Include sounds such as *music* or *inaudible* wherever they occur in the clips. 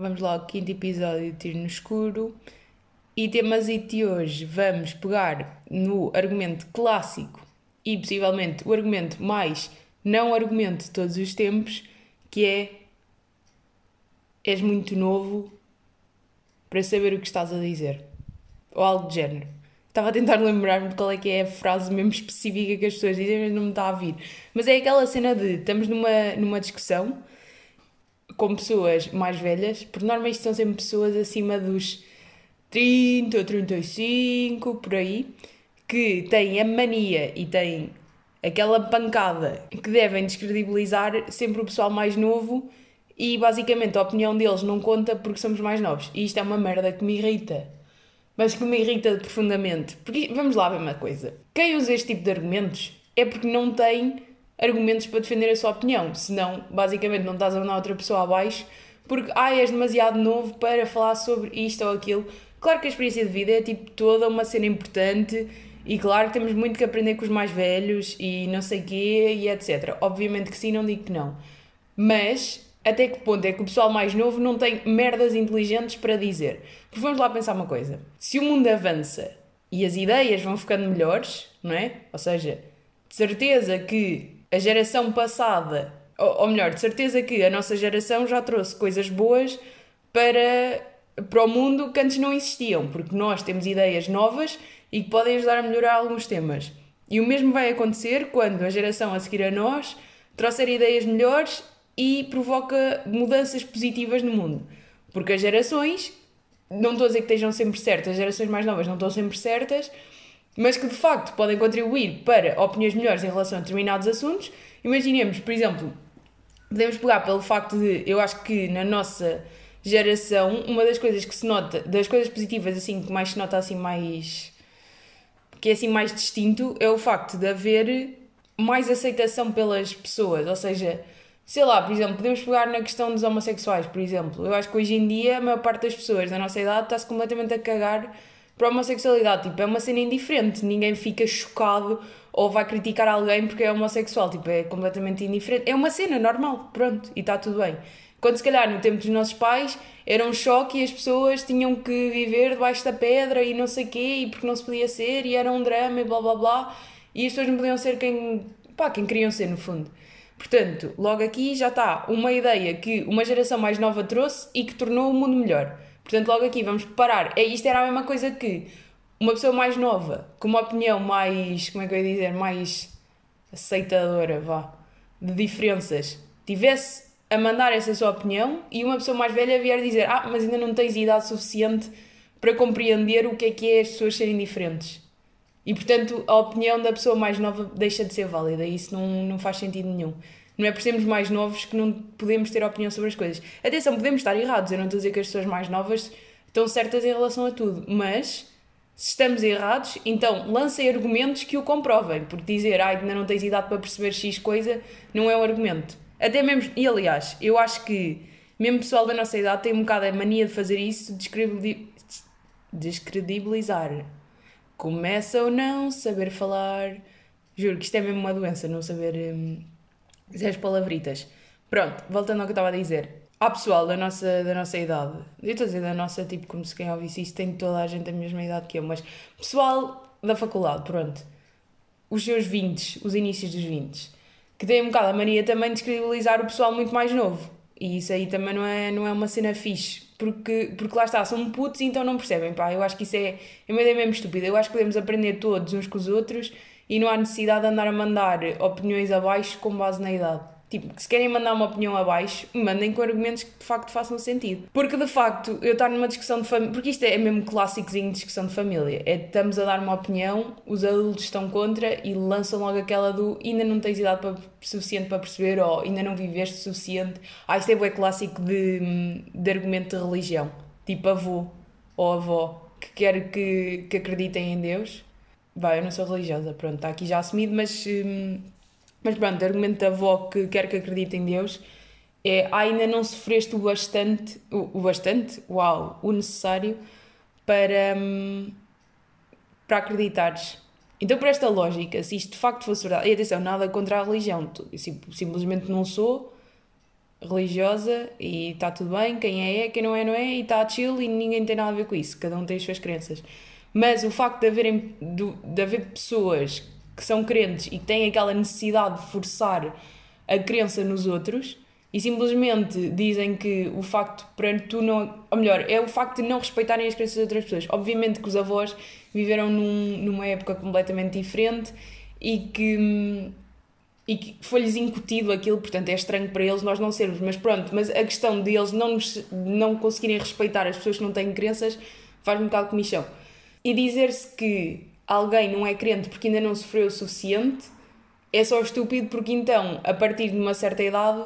Vamos lá ao quinto episódio de Tiro no Escuro. E temas de hoje vamos pegar no argumento clássico e possivelmente o argumento mais não argumento de todos os tempos, que é és muito novo para saber o que estás a dizer. Ou algo de género. Estava a tentar lembrar-me de qual é que é a frase mesmo específica que as pessoas dizem, mas não me está a vir. Mas é aquela cena de estamos numa, numa discussão com pessoas mais velhas, por norma isto são sempre pessoas acima dos 30 ou 35, por aí, que têm a mania e têm aquela pancada que devem descredibilizar sempre o pessoal mais novo e basicamente a opinião deles não conta porque somos mais novos. E isto é uma merda que me irrita. Mas que me irrita profundamente. Porque vamos lá ver uma coisa. Quem usa este tipo de argumentos é porque não tem argumentos para defender a sua opinião. Senão, basicamente, não estás a mandar outra pessoa abaixo porque, ah, és demasiado novo para falar sobre isto ou aquilo. Claro que a experiência de vida é tipo toda uma cena importante e claro que temos muito que aprender com os mais velhos e não sei quê e etc. Obviamente que sim, não digo que não. Mas até que ponto é que o pessoal mais novo não tem merdas inteligentes para dizer? Porque vamos lá pensar uma coisa. Se o mundo avança e as ideias vão ficando melhores, não é? Ou seja, de certeza que a geração passada, ou, ou melhor, de certeza que a nossa geração já trouxe coisas boas para, para o mundo que antes não existiam, porque nós temos ideias novas e que podem ajudar a melhorar alguns temas. E o mesmo vai acontecer quando a geração a seguir a nós trouxer ideias melhores e provoca mudanças positivas no mundo. Porque as gerações, não estou a dizer que estejam sempre certas, as gerações mais novas não estão sempre certas, mas que de facto podem contribuir para opiniões melhores em relação a determinados assuntos. Imaginemos, por exemplo, podemos pegar pelo facto de, eu acho que na nossa geração, uma das coisas que se nota, das coisas positivas assim, que mais se nota assim mais que é assim mais distinto, é o facto de haver mais aceitação pelas pessoas, ou seja, sei lá, por exemplo, podemos pegar na questão dos homossexuais, por exemplo. Eu acho que hoje em dia a maior parte das pessoas da nossa idade está-se completamente a cagar para a homossexualidade. Tipo, é uma cena indiferente, ninguém fica chocado ou vai criticar alguém porque é homossexual. Tipo, é completamente indiferente. É uma cena normal, pronto, e está tudo bem. Quando se calhar no tempo dos nossos pais era um choque e as pessoas tinham que viver debaixo da pedra e não sei quê, e porque não se podia ser, e era um drama e blá blá blá, e as pessoas não podiam ser quem, pá, quem queriam ser no fundo. Portanto, logo aqui já está uma ideia que uma geração mais nova trouxe e que tornou o mundo melhor. Portanto, logo aqui vamos parar. É, isto era a mesma coisa que uma pessoa mais nova, com uma opinião mais, como é que eu ia dizer, mais aceitadora, vá, de diferenças, tivesse a mandar essa sua opinião e uma pessoa mais velha vier dizer: Ah, mas ainda não tens idade suficiente para compreender o que é que é as pessoas serem diferentes. E portanto, a opinião da pessoa mais nova deixa de ser válida isso não, não faz sentido nenhum. Não é por sermos mais novos que não podemos ter opinião sobre as coisas. Atenção, podemos estar errados. Eu não estou a dizer que as pessoas mais novas estão certas em relação a tudo, mas se estamos errados, então lancem argumentos que o comprovem, porque dizer ah, ainda não tens idade para perceber X coisa não é um argumento. Até mesmo, e aliás, eu acho que mesmo pessoal da nossa idade tem um bocado a mania de fazer isso, descredibilizar começa ou não saber falar. Juro que isto é mesmo uma doença, não saber hum, dizer as palavritas. Pronto, voltando ao que eu estava a dizer. Há pessoal da nossa, da nossa idade, eu estou a dizer da nossa, tipo, como se quem ouvisse isso, tem toda a gente a mesma idade que eu, mas pessoal da faculdade, pronto. Os seus 20, os inícios dos 20, que têm um bocado a mania também de descredibilizar o pessoal muito mais novo. E isso aí também não é, não é uma cena fixe porque, porque lá está, são putos e então não percebem, pá, eu acho que isso é, é uma ideia mesmo estúpida, eu acho que podemos aprender todos uns com os outros e não há necessidade de andar a mandar opiniões abaixo com base na idade. Tipo, se querem mandar uma opinião abaixo, mandem com argumentos que de facto façam sentido. Porque de facto, eu estar numa discussão de família. Porque isto é mesmo clássicozinho de discussão de família. É estamos a dar uma opinião, os adultos estão contra e lançam logo aquela do ainda não tens idade para, suficiente para perceber ou ainda não viveste o suficiente. Ah, isto é o clássico de, de argumento de religião. Tipo avô ou avó que quer que, que acreditem em Deus. Vai, eu não sou religiosa, pronto, está aqui já assumido, mas. Hum, mas pronto, o argumento da avó que quer que acredite em Deus é ah, ainda não sofreste o bastante, o, o bastante, uau, o necessário para, hum, para acreditares. Então, por esta lógica, se isto de facto fosse verdade, e atenção, nada contra a religião, sim, simplesmente não sou, religiosa e está tudo bem, quem é é, quem não é não é, e está chill e ninguém tem nada a ver com isso, cada um tem as suas crenças. Mas o facto de, haverem, de, de haver pessoas que são crentes e que têm aquela necessidade de forçar a crença nos outros e simplesmente dizem que o facto para tu não. Ou melhor, é o facto de não respeitarem as crenças de outras pessoas. Obviamente que os avós viveram num, numa época completamente diferente e que. E que foi-lhes incutido aquilo, portanto é estranho para eles nós não sermos, mas pronto, mas a questão de eles não, nos, não conseguirem respeitar as pessoas que não têm crenças faz-me um bocado comichão. E dizer-se que alguém não é crente porque ainda não sofreu o suficiente é só estúpido porque então, a partir de uma certa idade,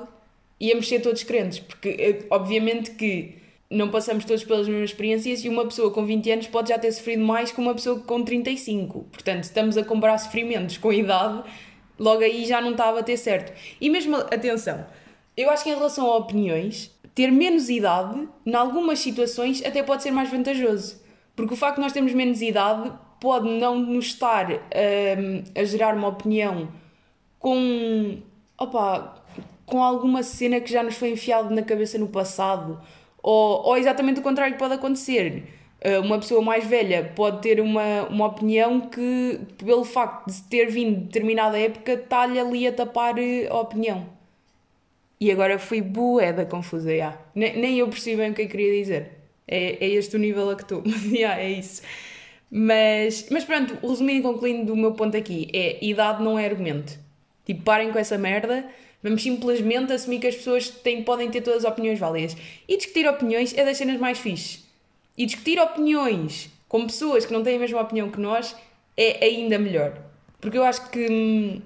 íamos ser todos crentes, porque eh, obviamente que não passamos todos pelas mesmas experiências e uma pessoa com 20 anos pode já ter sofrido mais que uma pessoa com 35. Portanto, estamos a comparar sofrimentos com a idade, logo aí já não estava a ter certo. E mesmo, atenção, eu acho que em relação a opiniões, ter menos idade, em algumas situações, até pode ser mais vantajoso. Porque o facto de nós termos menos idade pode não nos estar um, ehm, a gerar uma opinião com. Opa, com alguma cena que já nos foi enfiado na cabeça no passado, ou, ou exatamente o contrário que pode acontecer. Uh, uma pessoa mais velha pode ter uma, uma opinião que, pelo facto de ter vindo de determinada época, está-lhe ali a tapar eh, a opinião. E agora fui bué da confusa, yeah. nem, nem eu percebi bem o que eu queria dizer. É, é este o nível a que estou, *laughs* yeah, é isso. Mas, mas pronto, resumindo e concluindo do meu ponto aqui, é idade não é argumento. Tipo, parem com essa merda Vamos simplesmente assumir que as pessoas têm, podem ter todas as opiniões válidas. E discutir opiniões é das cenas mais fixes. E discutir opiniões com pessoas que não têm a mesma opinião que nós é ainda melhor. Porque eu acho que, hum,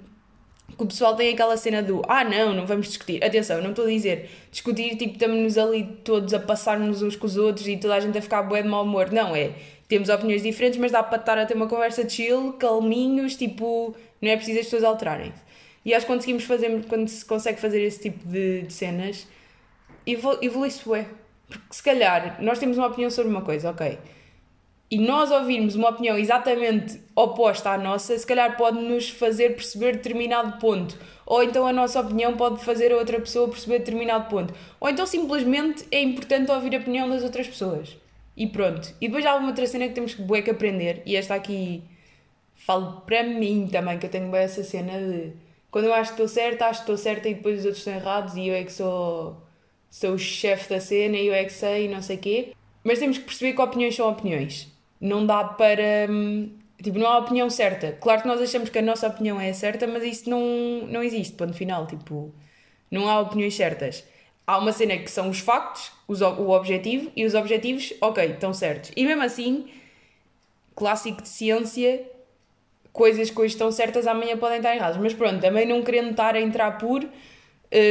que o pessoal tem aquela cena do ah, não, não vamos discutir. Atenção, não estou a dizer discutir, tipo, estamos ali todos a passar-nos uns com os outros e toda a gente a ficar bué de mau humor. Não, é. Temos opiniões diferentes, mas dá para estar a ter uma conversa chill, calminhos, tipo, não é preciso as pessoas alterarem-se. E acho que conseguimos fazer, quando se consegue fazer esse tipo de, de cenas, evolui-se é. Porque se calhar nós temos uma opinião sobre uma coisa, ok. E nós ouvirmos uma opinião exatamente oposta à nossa, se calhar pode nos fazer perceber determinado ponto. Ou então a nossa opinião pode fazer a outra pessoa perceber determinado ponto. Ou então simplesmente é importante ouvir a opinião das outras pessoas. E pronto. E depois há uma outra cena que temos que, bué, que aprender. E esta aqui falo para mim também, que eu tenho bem essa cena de quando eu acho que estou certa, acho que estou certa e depois os outros estão errados e eu é que sou, sou o chefe da cena e eu é que sei e não sei o quê. Mas temos que perceber que opiniões são opiniões. Não dá para. Hum, tipo, não há opinião certa. Claro que nós achamos que a nossa opinião é certa, mas isso não, não existe, ponto final. Tipo, não há opiniões certas. Há uma cena que são os factos, os, o objetivo, e os objetivos, ok, estão certos. E mesmo assim, clássico de ciência, coisas que hoje estão certas amanhã podem estar erradas. Mas pronto, também não querendo estar a entrar por, uh,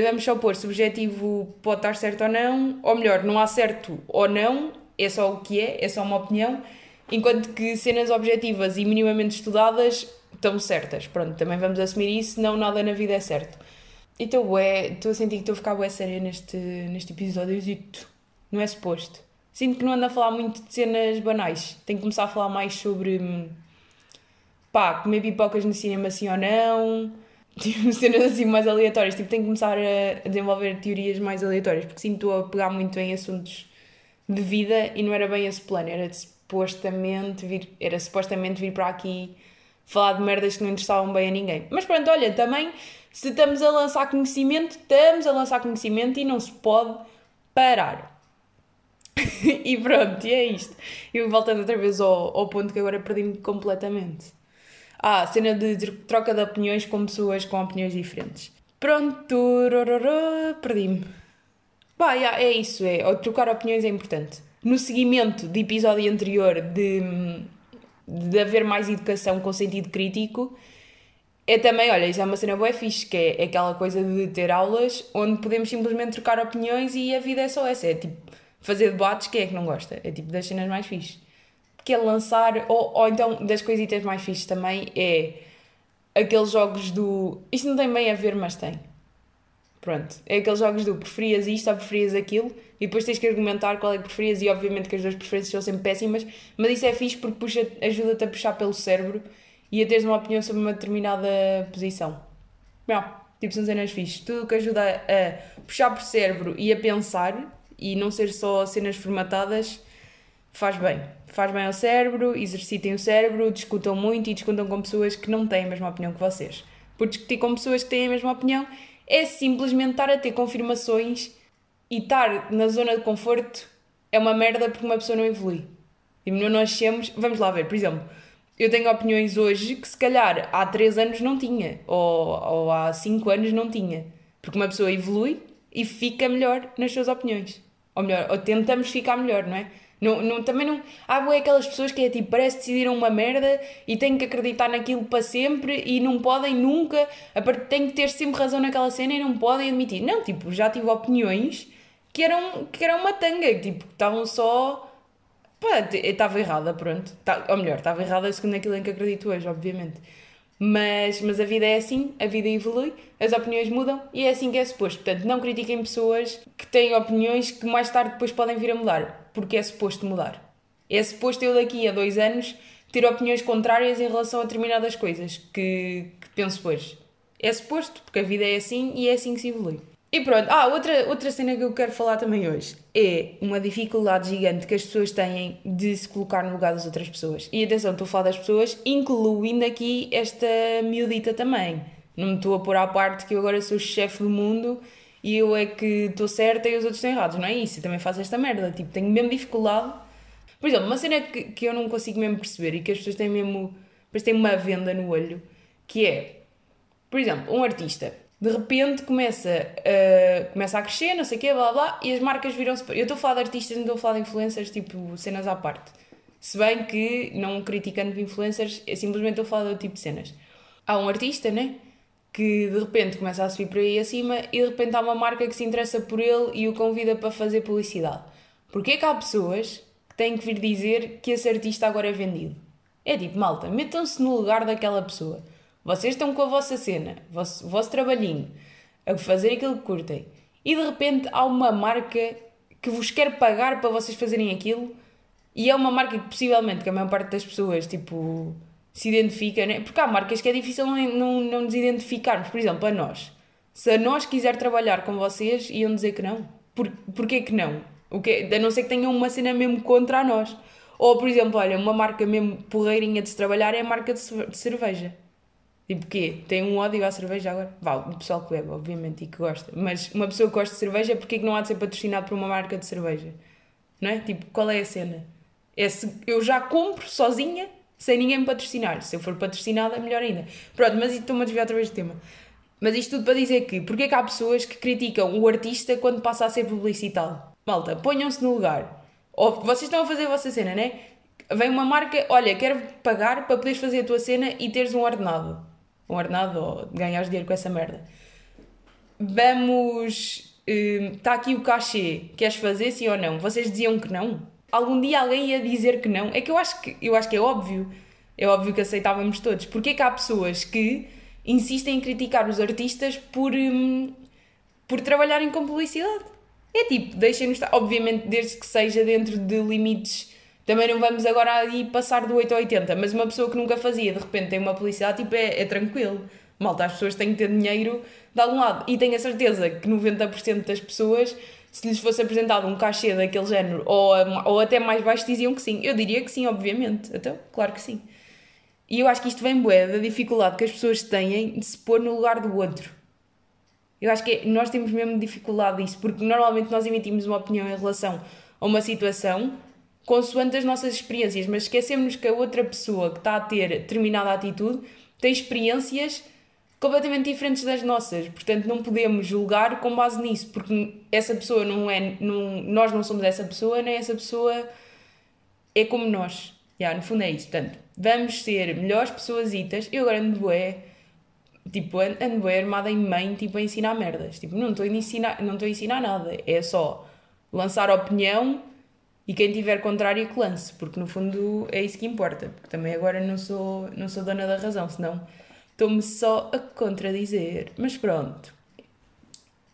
vamos só pôr se o objetivo pode estar certo ou não, ou melhor, não há certo ou não, é só o que é, é só uma opinião, enquanto que cenas objetivas e minimamente estudadas estão certas. Pronto, também vamos assumir isso, não nada na vida é certo. Então, estou a sentir que estou a ficar bué séria neste, neste episódio, não é suposto. Sinto que não ando a falar muito de cenas banais. Tenho que começar a falar mais sobre hum, pá, comer pipocas no cinema sim ou não, *laughs* tipo, cenas assim mais aleatórias. Tipo, tenho que começar a desenvolver teorias mais aleatórias, porque sinto a pegar muito em assuntos de vida e não era bem esse plano, era supostamente vir, era supostamente vir para aqui falar de merdas que não interessavam bem a ninguém. Mas pronto, olha, também se estamos a lançar conhecimento, estamos a lançar conhecimento e não se pode parar. *laughs* e pronto, e é isto. E voltando outra vez ao, ao ponto que agora perdi-me completamente. Ah, cena de troca de opiniões com pessoas com opiniões diferentes. Pronto, perdi-me. Pá, é isso, é. Trocar opiniões é importante. No seguimento do episódio anterior de, de haver mais educação com sentido crítico, é também, olha, isso é uma cena boa fixe, que é aquela coisa de ter aulas onde podemos simplesmente trocar opiniões e a vida é só essa. É tipo, fazer debates, quem é que não gosta? É tipo das cenas mais fixes que é lançar, ou, ou então das coisitas mais fixes também, é aqueles jogos do. Isto não tem bem a ver, mas tem. Pronto. É aqueles jogos do preferias isto ou preferias aquilo e depois tens que argumentar qual é que preferias e obviamente que as duas preferências são sempre péssimas, mas isso é fixe porque puxa, ajuda-te a puxar pelo cérebro e a teres uma opinião sobre uma determinada posição. Não. Tipo, são cenas fixes. Tudo que ajuda a puxar por cérebro e a pensar e não ser só cenas formatadas faz bem. Faz bem ao cérebro, exercitem o cérebro, discutam muito e discutam com pessoas que não têm a mesma opinião que vocês. Por discutir com pessoas que têm a mesma opinião é simplesmente estar a ter confirmações e estar na zona de conforto é uma merda porque uma pessoa não evolui. E não nascemos. Vamos lá ver, por exemplo, eu tenho opiniões hoje que se calhar há 3 anos não tinha, ou, ou há 5 anos não tinha. Porque uma pessoa evolui e fica melhor nas suas opiniões. Ou melhor, ou tentamos ficar melhor, não é? Não, não, também não. Há boé aquelas pessoas que é tipo, parece que decidiram uma merda e têm que acreditar naquilo para sempre e não podem nunca. Têm que ter sempre razão naquela cena e não podem admitir. Não, tipo, já tive opiniões que eram, que eram uma tanga, tipo, estavam só. Pá, estava errada, pronto. Tá, ou melhor, estava errada segundo aquilo em que acredito hoje, obviamente. Mas, mas a vida é assim, a vida evolui, as opiniões mudam e é assim que é suposto. Portanto, não critiquem pessoas que têm opiniões que mais tarde depois podem vir a mudar, porque é suposto mudar. É suposto eu daqui a dois anos ter opiniões contrárias em relação a determinadas coisas que, que penso hoje. É suposto, porque a vida é assim e é assim que se evolui. E pronto, ah, outra, outra cena que eu quero falar também hoje é uma dificuldade gigante que as pessoas têm de se colocar no lugar das outras pessoas. E atenção, estou a falar das pessoas, incluindo aqui esta miudita também. Não me estou a pôr à parte que eu agora sou chefe do mundo e eu é que estou certa e os outros estão errados. Não é isso, eu também faço esta merda. Tipo, tenho mesmo dificuldade. Por exemplo, uma cena que, que eu não consigo mesmo perceber e que as pessoas têm mesmo. Têm uma venda no olho, que é, por exemplo, um artista de repente começa a, começa a crescer, não sei o quê, blá blá, e as marcas viram-se. Eu estou a falar de artistas, não estou a falar de influencers, tipo cenas à parte. Se bem que, não criticando influencers, é simplesmente estou a falar outro tipo de cenas. Há um artista, né? Que de repente começa a subir por aí acima e de repente há uma marca que se interessa por ele e o convida para fazer publicidade. Porquê é que há pessoas que têm que vir dizer que esse artista agora é vendido? É tipo, malta, metam-se no lugar daquela pessoa vocês estão com a vossa cena, o vosso, vosso trabalhinho, a fazer aquilo que curtem, e de repente há uma marca que vos quer pagar para vocês fazerem aquilo, e é uma marca que possivelmente que a maior parte das pessoas, tipo, se identifica, né? porque há marcas que é difícil não, não, não nos identificarmos, por exemplo, a nós. Se a nós quiser trabalhar com vocês, iam dizer que não. Por, porquê que não? O que, a não ser que tenham uma cena mesmo contra nós. Ou, por exemplo, olha, uma marca mesmo porreirinha de se trabalhar é a marca de, de cerveja. Tipo, quê? Tem um ódio à cerveja agora? Vá, o pessoal que bebe, obviamente, e que gosta. Mas uma pessoa que gosta de cerveja, porquê que não há de ser patrocinado por uma marca de cerveja? Não é? Tipo, qual é a cena? É se eu já compro sozinha, sem ninguém me patrocinar. Se eu for patrocinada, melhor ainda. Pronto, mas estou-me a desviar outra vez do tema. Mas isto tudo para dizer que, porquê é que há pessoas que criticam o artista quando passa a ser publicitado? Malta, ponham-se no lugar. Ou vocês estão a fazer a vossa cena, né? Vem uma marca, olha, quero pagar para poderes fazer a tua cena e teres um ordenado um ordenado ou ganhares dinheiro com essa merda. Vamos. Está hum, aqui o cachê, queres fazer sim ou não? Vocês diziam que não? Algum dia alguém ia dizer que não? É que eu acho que, eu acho que é óbvio. É óbvio que aceitávamos todos. Porque é que há pessoas que insistem em criticar os artistas por, hum, por trabalharem com publicidade? É tipo, deixem-nos estar. Obviamente, desde que seja dentro de limites também não vamos agora aí passar do 8 ao 80, mas uma pessoa que nunca fazia, de repente tem uma publicidade, tipo, é, é tranquilo. Malta, as pessoas têm que ter dinheiro de algum lado. E tenho a certeza que 90% das pessoas, se lhes fosse apresentado um cachê daquele género, ou, ou até mais baixo, diziam que sim. Eu diria que sim, obviamente. Então, claro que sim. E eu acho que isto vem bué da dificuldade que as pessoas têm de se pôr no lugar do outro. Eu acho que é, nós temos mesmo dificuldade disso, porque normalmente nós emitimos uma opinião em relação a uma situação consoante as nossas experiências, mas esquecemos que a outra pessoa que está a ter determinada atitude tem experiências completamente diferentes das nossas, portanto não podemos julgar com base nisso, porque essa pessoa não é, não, nós não somos essa pessoa, nem essa pessoa é como nós. Yeah, no fundo é isso, portanto, vamos ser melhores pessoas eu agora ando bué, tipo, ando bué armada em mãe, tipo, a ensinar merdas, tipo, não estou a ensinar, não estou a ensinar nada, é só lançar opinião e quem tiver contrário que lance, porque no fundo é isso que importa, porque também agora não sou, não sou dona da razão, senão estou-me só a contradizer. Mas pronto.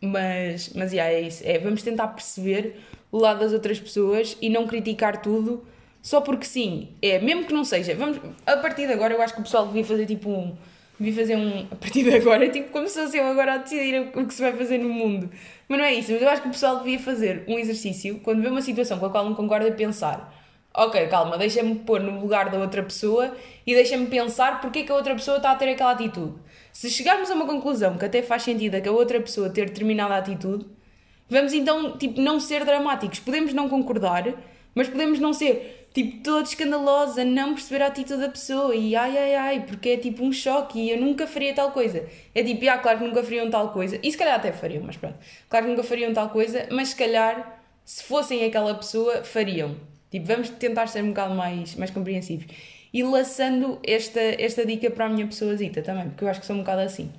Mas, mas yeah, é isso. É, vamos tentar perceber o lado das outras pessoas e não criticar tudo só porque sim. É, mesmo que não seja. Vamos, a partir de agora eu acho que o pessoal devia fazer tipo um. devia fazer um. A partir de agora, *laughs* tipo, como se fosse eu agora a decidir o que se vai fazer no mundo. Mas não é isso, mas eu acho que o pessoal devia fazer um exercício quando vê uma situação com a qual não concorda pensar. Ok, calma, deixa-me pôr no lugar da outra pessoa e deixa-me pensar porque é que a outra pessoa está a ter aquela atitude. Se chegarmos a uma conclusão que até faz sentido a que a outra pessoa ter determinada atitude, vamos então, tipo, não ser dramáticos. Podemos não concordar, mas podemos não ser tipo, toda escandalosa, não perceber a atitude da pessoa e ai ai ai, porque é tipo um choque e eu nunca faria tal coisa. É tipo, ah, claro que nunca fariam tal coisa, e se calhar até fariam, mas pronto, claro que nunca fariam tal coisa, mas se calhar, se fossem aquela pessoa, fariam. Tipo, vamos tentar ser um bocado mais, mais compreensivos. E laçando esta, esta dica para a minha pessoazita também, porque eu acho que sou um bocado assim.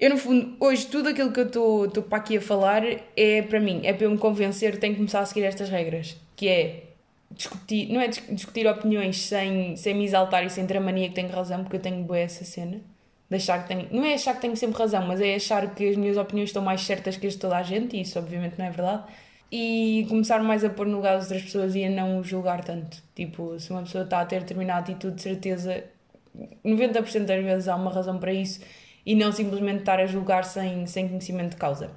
Eu, no fundo, hoje, tudo aquilo que eu estou para aqui a falar é para mim, é para eu me convencer que tenho que começar a seguir estas regras, que é discutir, não é discutir opiniões sem, sem me exaltar e sem ter a mania que tenho razão, porque eu tenho boa essa cena. De achar que tenho, não é achar que tenho sempre razão, mas é achar que as minhas opiniões estão mais certas que as de toda a gente, e isso obviamente não é verdade. E começar mais a pôr no lugar das outras pessoas e a não julgar tanto. Tipo, se uma pessoa está a ter determinada atitude, de certeza, 90% das vezes há uma razão para isso e não simplesmente estar a julgar sem, sem conhecimento de causa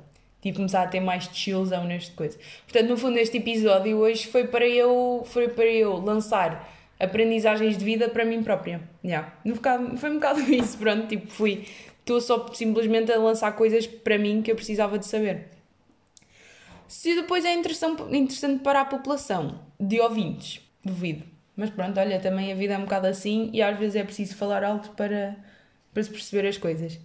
tipo, começar a ter mais chillzão neste coisa. Portanto, no fundo, este episódio hoje foi para eu, foi para eu lançar aprendizagens de vida para mim própria. Yeah. No bocado, foi um bocado *laughs* isso, pronto, tipo, fui, estou só simplesmente a lançar coisas para mim que eu precisava de saber. Se depois é interessante, para a população de ouvintes, duvido. Mas pronto, olha, também a vida é um bocado assim e às vezes é preciso falar alto para, para se perceber as coisas.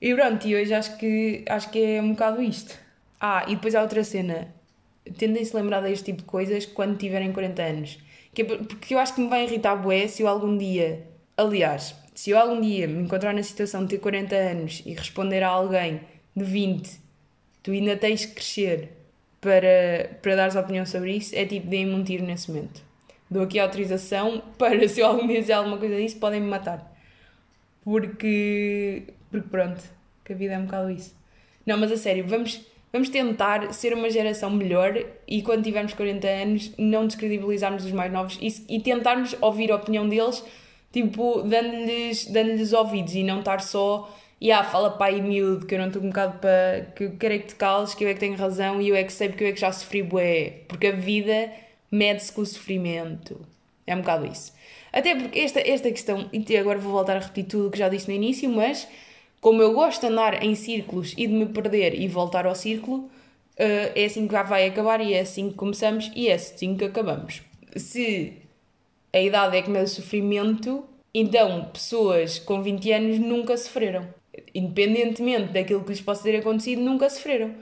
E pronto, e hoje acho que, acho que é um bocado isto. Ah, e depois há outra cena. Tendem-se a lembrar deste tipo de coisas quando tiverem 40 anos. Que é porque eu acho que me vai irritar bué se eu algum dia... Aliás, se eu algum dia me encontrar na situação de ter 40 anos e responder a alguém de 20, tu ainda tens que crescer para, para dares opinião sobre isso, é tipo, deem-me um tiro nesse momento. Dou aqui a autorização *laughs* para, se eu algum dia dizer alguma coisa disso, podem-me matar. Porque, porque pronto, que a vida é um bocado isso. Não, mas a sério, vamos vamos tentar ser uma geração melhor e quando tivermos 40 anos não descredibilizarmos os mais novos e, e tentarmos ouvir a opinião deles, tipo, dando-lhes dando ouvidos e não estar só e ah, fala pai miúdo, que eu não estou um bocado para. que eu quero é que te cales, que eu é que tenho razão e eu é que sei porque eu é que já sofri bué. Porque a vida mede-se com o sofrimento. É um bocado isso. Até porque esta, esta questão, e agora vou voltar a repetir tudo o que já disse no início, mas como eu gosto de andar em círculos e de me perder e voltar ao círculo, eh, é assim que vai acabar e é assim que começamos e é assim que acabamos. Se a idade é que me dá sofrimento, então pessoas com 20 anos nunca sofreram. Independentemente daquilo que lhes possa ter acontecido, nunca sofreram.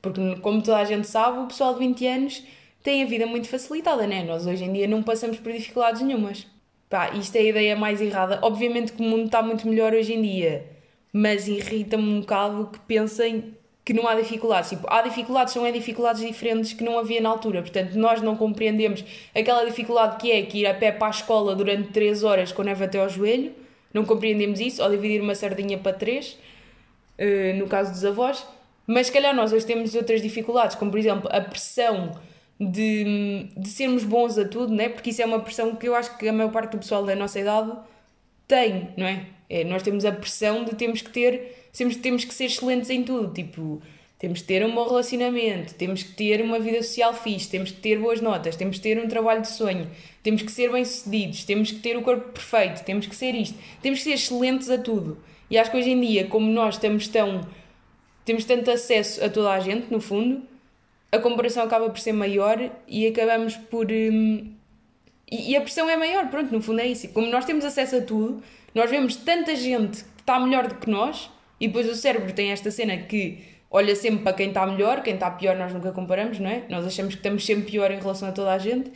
Porque, como toda a gente sabe, o pessoal de 20 anos tem a vida muito facilitada, né? Nós hoje em dia não passamos por dificuldades nenhumas. Pá, isto é a ideia mais errada. Obviamente que o mundo está muito melhor hoje em dia mas irrita-me um bocado que pensem que não há dificuldades. Tipo, há dificuldades, são é dificuldades diferentes que não havia na altura. Portanto, nós não compreendemos aquela dificuldade que é que ir a pé para a escola durante 3 horas com neve até ao joelho. Não compreendemos isso, ou dividir uma sardinha para 3, eh, no caso dos avós. Mas se calhar nós hoje temos outras dificuldades, como por exemplo a pressão de, de sermos bons a tudo, né? porque isso é uma pressão que eu acho que a maior parte do pessoal da nossa idade tem, não é? É, nós temos a pressão de temos que ter, temos, temos que ser excelentes em tudo, tipo, temos que ter um bom relacionamento, temos que ter uma vida social fixe, temos que ter boas notas, temos que ter um trabalho de sonho, temos que ser bem-sucedidos, temos que ter o corpo perfeito, temos que ser isto, temos que ser excelentes a tudo. E acho que hoje em dia, como nós estamos tão. temos tanto acesso a toda a gente, no fundo, a comparação acaba por ser maior e acabamos por. Hum, e, e a pressão é maior, pronto, no fundo é isso. Como nós temos acesso a tudo, nós vemos tanta gente que está melhor do que nós e depois o cérebro tem esta cena que olha sempre para quem está melhor, quem está pior nós nunca comparamos, não é? Nós achamos que estamos sempre pior em relação a toda a gente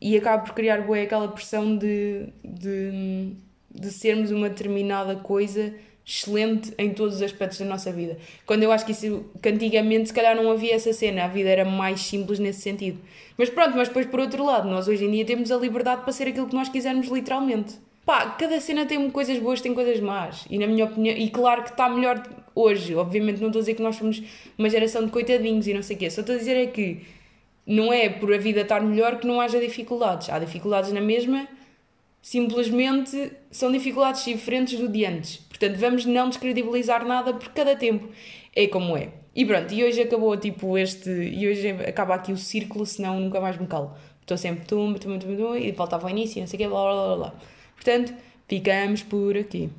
e acaba por criar boa aquela pressão de, de, de sermos uma determinada coisa excelente em todos os aspectos da nossa vida. Quando eu acho que isso, que antigamente se calhar não havia essa cena, a vida era mais simples nesse sentido. Mas pronto, mas depois por outro lado, nós hoje em dia temos a liberdade para ser aquilo que nós quisermos literalmente pá, cada cena tem coisas boas, tem coisas más. E na minha opinião, e claro que está melhor hoje. Obviamente não estou a dizer que nós somos uma geração de coitadinhos e não sei o quê. Só estou a dizer é que não é por a vida estar melhor que não haja dificuldades. Há dificuldades na mesma, simplesmente são dificuldades diferentes do de antes. Portanto, vamos não descredibilizar nada por cada tempo. É como é. E pronto, e hoje acabou tipo este. E hoje acaba aqui o círculo, senão nunca mais me calo. Estou sempre tum, tum, tum, tum, e faltava o início, não sei o quê, blá blá blá blá. Portanto, ficamos por aqui.